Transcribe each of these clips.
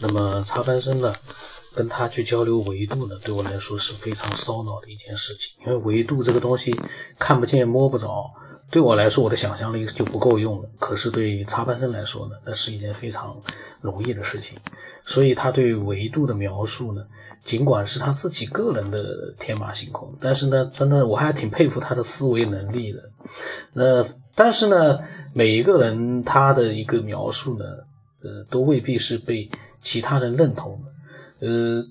那么插班生呢，跟他去交流维度呢，对我来说是非常烧脑的一件事情，因为维度这个东西看不见摸不着。对我来说，我的想象力就不够用了。可是对插班生来说呢，那是一件非常容易的事情。所以他对维度的描述呢，尽管是他自己个人的天马行空，但是呢，真的我还挺佩服他的思维能力的。那但是呢，每一个人他的一个描述呢，呃，都未必是被其他人认同的。呃，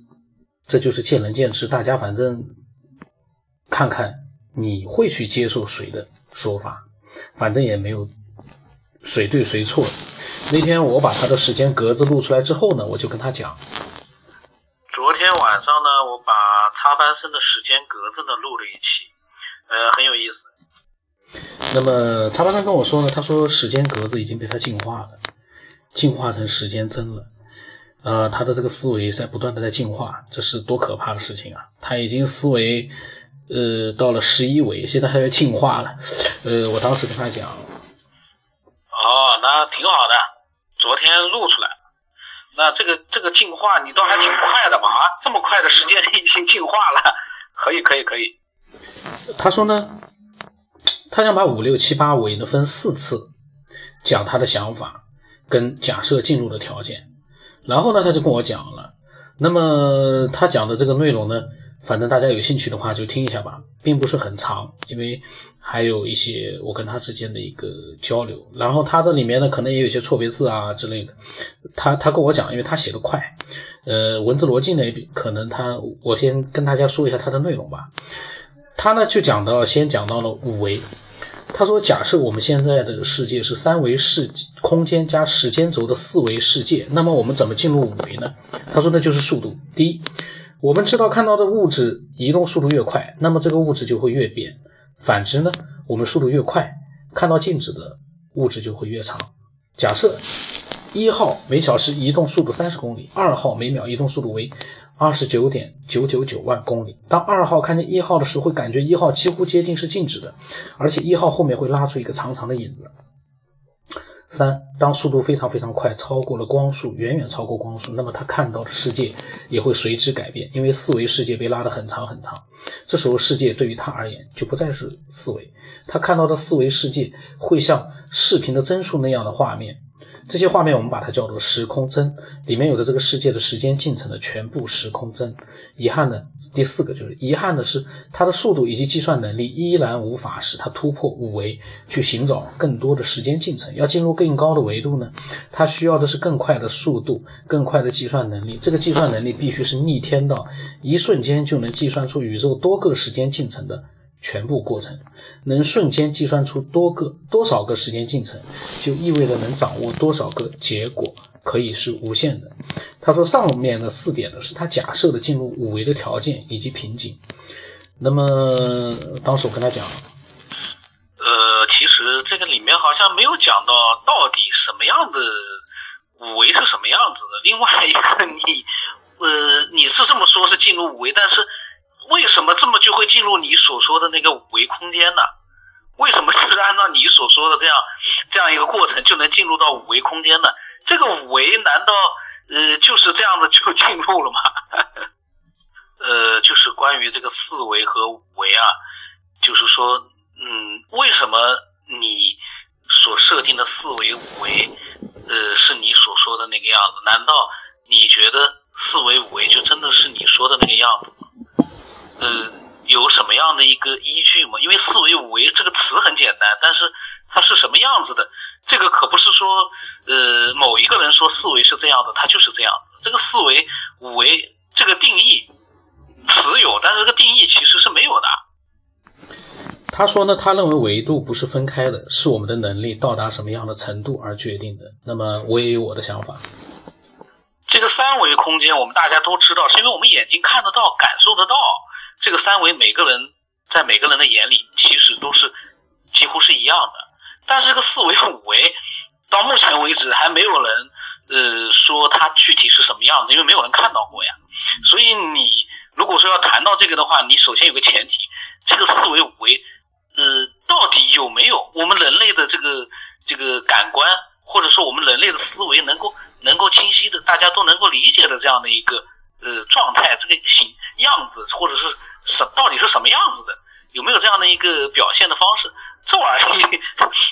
这就是见仁见智，大家反正看看你会去接受谁的。说法，反正也没有谁对谁错。那天我把他的时间格子录出来之后呢，我就跟他讲。昨天晚上呢，我把插班生的时间格子呢录了一期，呃，很有意思。那么插班生跟我说呢，他说时间格子已经被他进化了，进化成时间针了。呃，他的这个思维在不断的在进化，这是多可怕的事情啊！他已经思维。呃，到了十一维，现在还要进化了。呃，我当时跟他讲，哦，那挺好的，昨天录出来了。那这个这个进化，你倒还挺快的嘛？啊，这么快的时间已经进化了，可以可以可以。他说呢，他想把五六七八维呢分四次讲他的想法跟假设进入的条件，然后呢，他就跟我讲了。那么他讲的这个内容呢？反正大家有兴趣的话就听一下吧，并不是很长，因为还有一些我跟他之间的一个交流。然后他这里面呢，可能也有一些错别字啊之类的。他他跟我讲，因为他写的快，呃，文字逻辑呢，可能他我先跟大家说一下他的内容吧。他呢就讲到，先讲到了五维。他说，假设我们现在的世界是三维世空间加时间轴的四维世界，那么我们怎么进入五维呢？他说，那就是速度。第一。我们知道，看到的物质移动速度越快，那么这个物质就会越扁。反之呢，我们速度越快，看到静止的物质就会越长。假设一号每小时移动速度三十公里，二号每秒移动速度为二十九点九九九万公里。当二号看见一号的时候，会感觉一号几乎接近是静止的，而且一号后面会拉出一个长长的影子。三，当速度非常非常快，超过了光速，远远超过光速，那么他看到的世界也会随之改变，因为四维世界被拉得很长很长。这时候，世界对于他而言就不再是四维，他看到的四维世界会像视频的帧数那样的画面。这些画面我们把它叫做时空帧，里面有的这个世界的时间进程的全部时空帧。遗憾的第四个就是遗憾的是，它的速度以及计算能力依然无法使它突破五维去寻找更多的时间进程。要进入更高的维度呢，它需要的是更快的速度、更快的计算能力。这个计算能力必须是逆天到一瞬间就能计算出宇宙多个时间进程的。全部过程能瞬间计算出多个多少个时间进程，就意味着能掌握多少个结果，可以是无限的。他说上面的四点呢，是他假设的进入五维的条件以及瓶颈。那么当时我跟他讲，呃，其实这个里面好像没有讲到到底什么样的五维是什么样子的。另外一个，你呃，你是这么说，是进入五维，但是。为什么这么就会进入你所说的那个五维空间呢？为什么就是按照你所说的这样这样一个过程就能进入到五维空间呢？这个五维难道呃就是这样子就进入了吗？呃，就是关于这个四维和五维啊，就是说，嗯，为什么你所设定的四维五维呃是你所说的那个样子？难道你觉得四维五维就真的是你说的那个样子？呃，有什么样的一个依据吗？因为四维五维这个词很简单，但是它是什么样子的？这个可不是说，呃，某一个人说四维是这样的，它就是这样。这个四维五维这个定义词有，但是这个定义其实是没有的。他说呢，他认为维度不是分开的，是我们的能力到达什么样的程度而决定的。那么我也有我的想法。这个三维空间我们大家都知道，是因为我们眼睛看得到、感受得到。这个三维每个人在每个人的眼里其实都是几乎是一样的，但是这个四维五维到目前为止还没有人呃说它具体是什么样子，因为没有人看到过呀。所以你如果说要谈到这个的话，你首先有个前提，这个四维五维呃到底有没有我们人类的这个这个感官或者说我们人类的思维能够能够清晰的大家都能够理解的这样的一个呃状态，这个形样子，或者是什到底是什么样子的，有没有这样的一个表现的方式？这玩意儿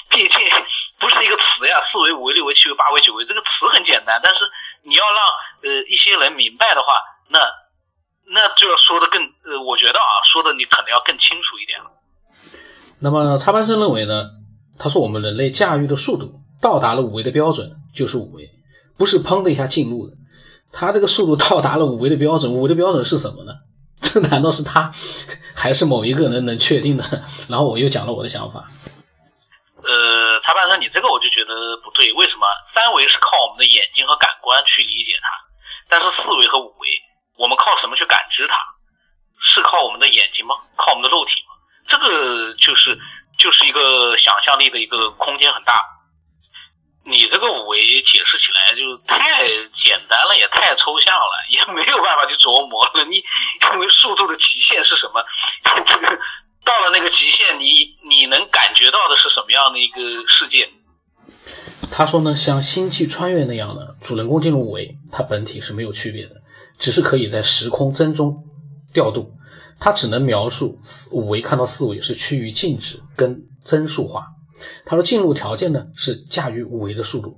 毕竟不是一个词呀，四维、五维、六维、七维、八维、九维，这个词很简单，但是你要让呃一些人明白的话，那那就要说的更呃，我觉得啊，说的你可能要更清楚一点了。那么插班生认为呢？他说我们人类驾驭的速度到达了五维的标准就是五维，不是砰的一下进入的。他这个速度 到达了五维的标准，五维的标准是什么呢？这难道是他还是某一个人能确定的？然后我又讲了我的想法。呃，插班生，你这个我就觉得不对。为什么？三维是靠我们的眼睛和感官去理解它，但是四维和五维，我们靠什么去感知它？是靠我们的眼睛吗？靠我们的肉体吗？这个就是象力的一个空间很大。你这个五维解释起来就太简单了，也太抽象了，也没有办法去琢磨了。你因为速度的极限是什么？这 个到了那个极限，你你能感觉到的是什么样的一个世界？他说呢，像星际穿越那样的主人公进入五维，它本体是没有区别的，只是可以在时空帧中调度。它只能描述四五维看到四维是趋于静止跟帧数化。他说进入条件呢是驾驭五维的速度。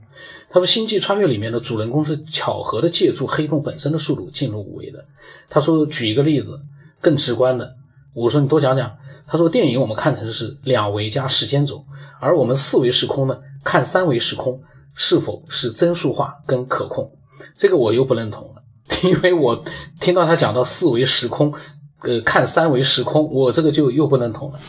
他说星际穿越里面的主人公是巧合的借助黑洞本身的速度进入五维的。他说举一个例子更直观的，我说你多讲讲。他说电影我们看成是两维加时间轴，而我们四维时空呢看三维时空是否是帧数化跟可控。这个我又不认同了，因为我听到他讲到四维时空。呃，看三维时空，我这个就又不认同了。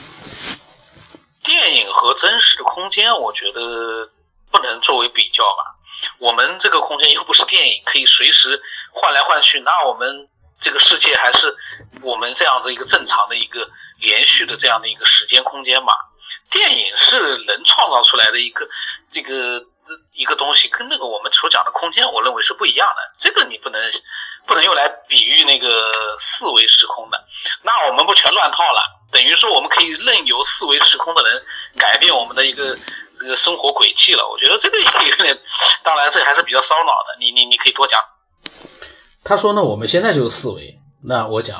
那，我觉得不能作为比较吧。我们这个空间又不是电影，可以随时换来换去。那我们这个世界还是我们这样的一个正常的一个连续的这样的一个时间空间嘛？电影是人创造出来的一个这个一个东西，跟那个我们所讲的空间，我认为是不一样的。这个你不能。不能用来比喻那个四维时空的，那我们不全乱套了？等于说我们可以任由四维时空的人改变我们的一个这个生活轨迹了。我觉得这个有点，当然这还是比较烧脑的。你你你可以多讲。他说呢，我们现在就是四维。那我讲，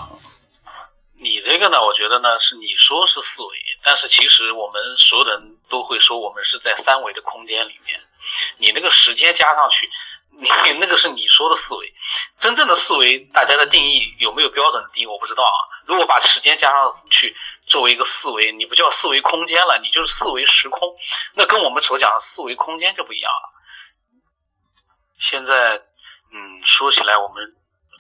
你这个呢，我觉得呢是你说是四维，但是其实我们所有人都会说我们是在三维的空间里面。你那个时间加上去。你那个是你说的四维，真正的四维，大家的定义有没有标准的定义？我不知道啊。如果把时间加上去作为一个四维，你不叫四维空间了，你就是四维时空，那跟我们所讲的四维空间就不一样了。现在，嗯，说起来，我们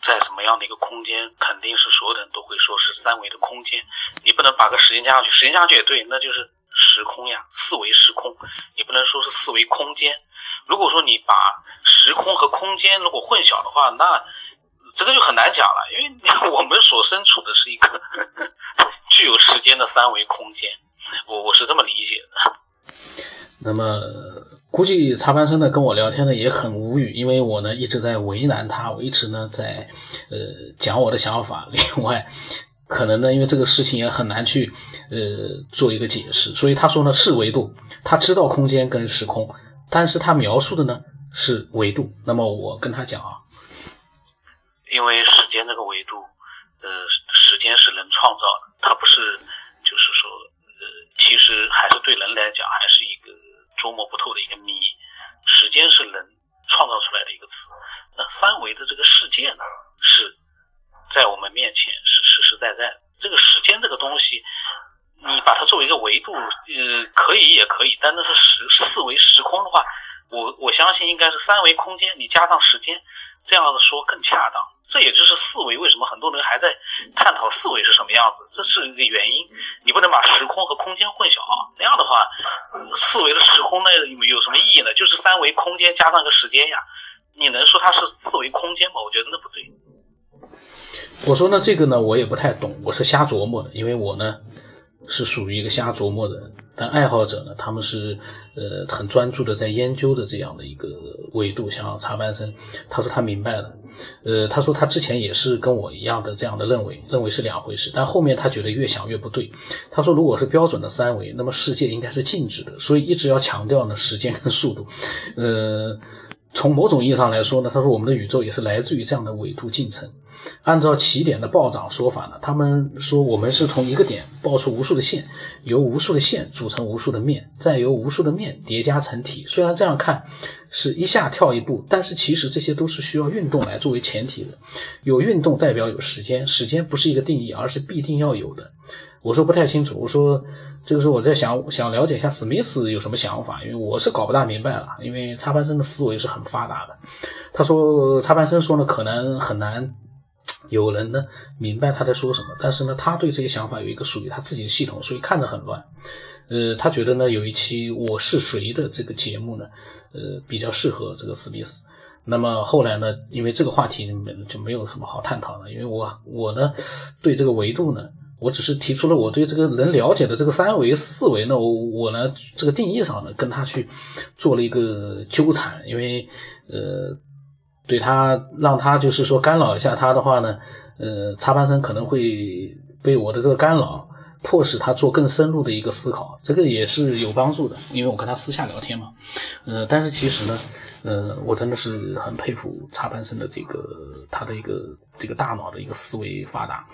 在什么样的一个空间，肯定是所有人都会说是三维的空间。你不能把个时间加上去，时间加上去也对，那就是时空呀，四维时空。你不能说是四维空间。如果说你把时空和空间如果混淆的话，那这个就很难讲了，因为我们所身处的是一个 具有时间的三维空间，我我是这么理解的。那么估计插班生呢跟我聊天呢也很无语，因为我呢一直在为难他，我一直呢在呃讲我的想法。另外，可能呢因为这个事情也很难去呃做一个解释，所以他说呢是维度，他知道空间跟时空。但是他描述的呢是维度，那么我跟他讲啊，因为时间这个维度，呃，时间是人创造的，它不是，就是说，呃，其实还是对人来讲还是一捉摸不透的一个谜。时间是人创造出来的一个词，那三维的这个世界呢，是在我们面前是实实在在。这个时间这个东西。你把它作为一个维度，呃，可以也可以，但那是时四维时空的话，我我相信应该是三维空间，你加上时间，这样子说更恰当。这也就是四维为什么很多人还在探讨四维是什么样子，这是一个原因。你不能把时空和空间混淆啊，那样的话，四维的时空那有有什么意义呢？就是三维空间加上个时间呀，你能说它是四维空间吗？我觉得那不对。我说呢，这个呢我也不太懂，我是瞎琢磨的，因为我呢。是属于一个瞎琢磨的人，但爱好者呢，他们是呃很专注的在研究的这样的一个维度。像插班生，他说他明白了，呃，他说他之前也是跟我一样的这样的认为，认为是两回事，但后面他觉得越想越不对。他说，如果是标准的三维，那么世界应该是静止的，所以一直要强调呢时间跟速度。呃，从某种意义上来说呢，他说我们的宇宙也是来自于这样的纬度进程。按照起点的暴涨说法呢，他们说我们是从一个点爆出无数的线，由无数的线组成无数的面，再由无数的面叠加成体。虽然这样看是一下跳一步，但是其实这些都是需要运动来作为前提的。有运动代表有时间，时间不是一个定义，而是必定要有的。我说不太清楚，我说这个时候我在想想了解一下史密斯有什么想法，因为我是搞不大明白了。因为插班生的思维是很发达的。他说插班生说呢，可能很难有人呢明白他在说什么，但是呢，他对这些想法有一个属于他自己的系统，所以看着很乱。呃，他觉得呢有一期我是谁的这个节目呢，呃，比较适合这个史密斯。那么后来呢，因为这个话题就没有什么好探讨了，因为我我呢对这个维度呢。我只是提出了我对这个能了解的这个三维四维呢，我我呢这个定义上呢跟他去做了一个纠缠，因为呃对他让他就是说干扰一下他的话呢，呃插班生可能会被我的这个干扰迫使他做更深入的一个思考，这个也是有帮助的，因为我跟他私下聊天嘛，呃但是其实呢。呃，我真的是很佩服插班生的这个他的一个这个大脑的一个思维发达。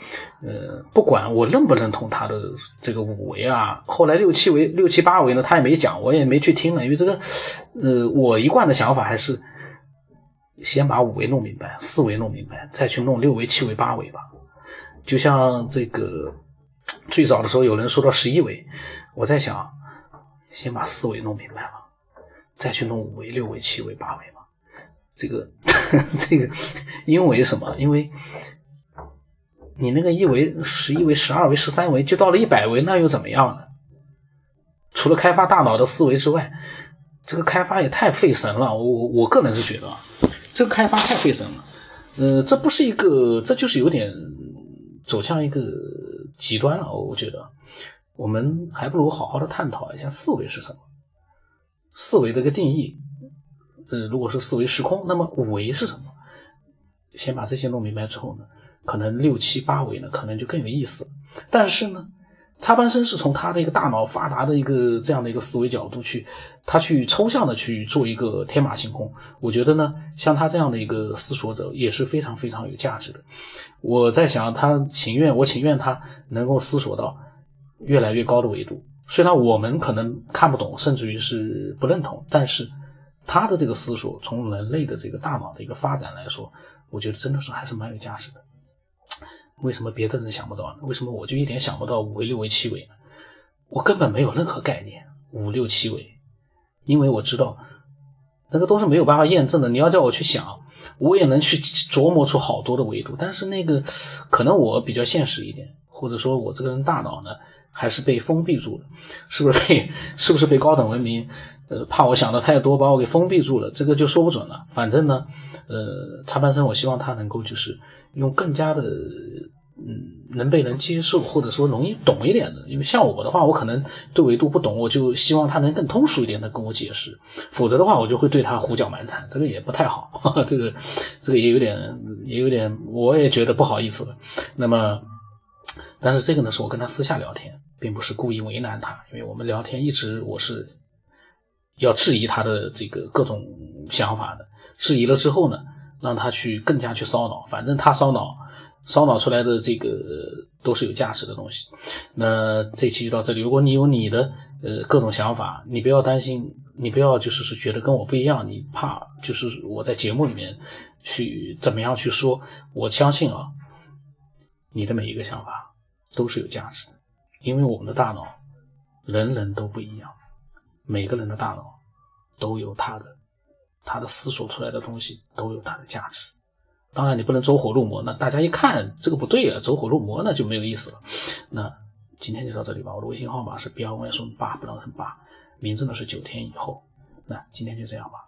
呃，不管我认不认同他的这个五维啊，后来六七维、六七八维呢，他也没讲，我也没去听了，因为这个，呃，我一贯的想法还是先把五维弄明白，四维弄明白，再去弄六维、七维、八维吧。就像这个最早的时候有人说到十一维，我在想，先把四维弄明白吧。再去弄五维、六维、七维、八维嘛？这个 这个，因为什么？因为你那个一维、十一维、十二维、十三维，就到了一百维，那又怎么样呢？除了开发大脑的思维之外，这个开发也太费神了。我我个人是觉得，这个开发太费神了。呃，这不是一个，这就是有点走向一个极端了。我觉得，我们还不如好好的探讨一下四维是什么。四维的一个定义，呃，如果是四维时空，那么五维是什么？先把这些弄明白之后呢，可能六七八维呢，可能就更有意思。但是呢，插班生是从他的一个大脑发达的一个这样的一个思维角度去，他去抽象的去做一个天马行空。我觉得呢，像他这样的一个思索者也是非常非常有价值的。我在想，他情愿我情愿他能够思索到越来越高的维度。虽然我们可能看不懂，甚至于是不认同，但是他的这个思索，从人类的这个大脑的一个发展来说，我觉得真的是还是蛮有价值的。为什么别的人想不到呢？为什么我就一点想不到五维、六维、七维呢？我根本没有任何概念五六七维，因为我知道那个都是没有办法验证的。你要叫我去想，我也能去琢磨出好多的维度，但是那个可能我比较现实一点，或者说我这个人大脑呢？还是被封闭住了，是不是被 是不是被高等文明，呃，怕我想的太多，把我给封闭住了？这个就说不准了。反正呢，呃，插班生，我希望他能够就是用更加的，嗯，能被人接受，或者说容易懂一点的。因为像我的话，我可能对维度不懂，我就希望他能更通俗一点的跟我解释。否则的话，我就会对他胡搅蛮缠，这个也不太好。这个这个也有点，也有点，我也觉得不好意思了。那么，但是这个呢，是我跟他私下聊天。并不是故意为难他，因为我们聊天一直我是要质疑他的这个各种想法的，质疑了之后呢，让他去更加去烧脑，反正他烧脑烧脑出来的这个都是有价值的东西。那这期就到这里，如果你有你的呃各种想法，你不要担心，你不要就是是觉得跟我不一样，你怕就是我在节目里面去怎么样去说，我相信啊，你的每一个想法都是有价值的。因为我们的大脑，人人都不一样，每个人的大脑都有他的，他的思索出来的东西都有它的价值。当然，你不能走火入魔，那大家一看这个不对啊，走火入魔那就没有意思了。那今天就到这里吧，我的微信号码是 B 二万顺八不能很八，名字呢是九天以后。那今天就这样吧。